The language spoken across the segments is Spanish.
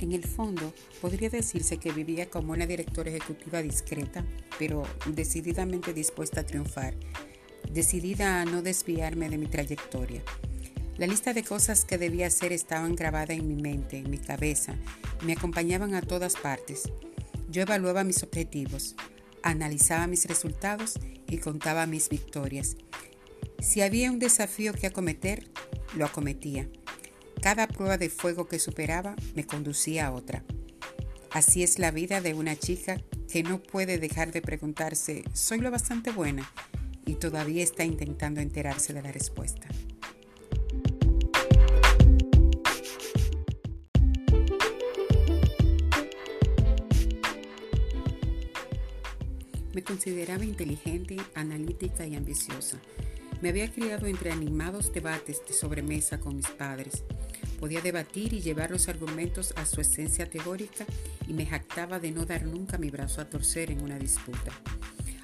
En el fondo, podría decirse que vivía como una directora ejecutiva discreta, pero decididamente dispuesta a triunfar, decidida a no desviarme de mi trayectoria. La lista de cosas que debía hacer estaban grabadas en mi mente, en mi cabeza, me acompañaban a todas partes. Yo evaluaba mis objetivos, analizaba mis resultados y contaba mis victorias. Si había un desafío que acometer, lo acometía. Cada prueba de fuego que superaba me conducía a otra. Así es la vida de una chica que no puede dejar de preguntarse, ¿soy lo bastante buena? Y todavía está intentando enterarse de la respuesta. Me consideraba inteligente, analítica y ambiciosa. Me había criado entre animados debates de sobremesa con mis padres. Podía debatir y llevar los argumentos a su esencia teórica y me jactaba de no dar nunca mi brazo a torcer en una disputa.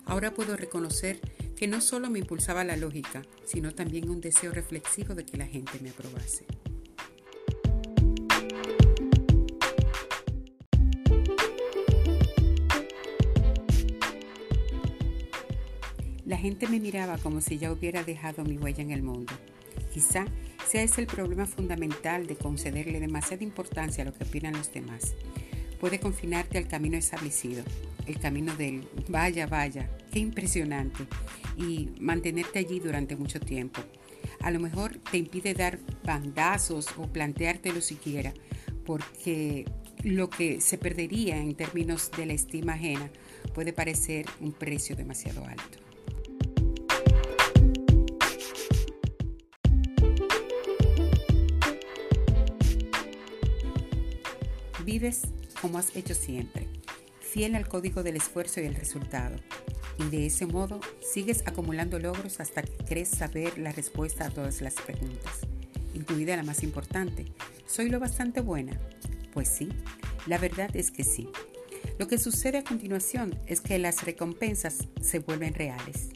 Ahora puedo reconocer que no solo me impulsaba la lógica, sino también un deseo reflexivo de que la gente me aprobase. La gente me miraba como si ya hubiera dejado mi huella en el mundo. Quizá sea ese el problema fundamental de concederle demasiada importancia a lo que opinan los demás. Puede confinarte al camino establecido, el camino del vaya, vaya, qué impresionante, y mantenerte allí durante mucho tiempo. A lo mejor te impide dar bandazos o planteártelo siquiera, porque lo que se perdería en términos de la estima ajena puede parecer un precio demasiado alto. Vives como has hecho siempre, fiel al código del esfuerzo y el resultado. Y de ese modo sigues acumulando logros hasta que crees saber la respuesta a todas las preguntas, incluida la más importante. ¿Soy lo bastante buena? Pues sí, la verdad es que sí. Lo que sucede a continuación es que las recompensas se vuelven reales.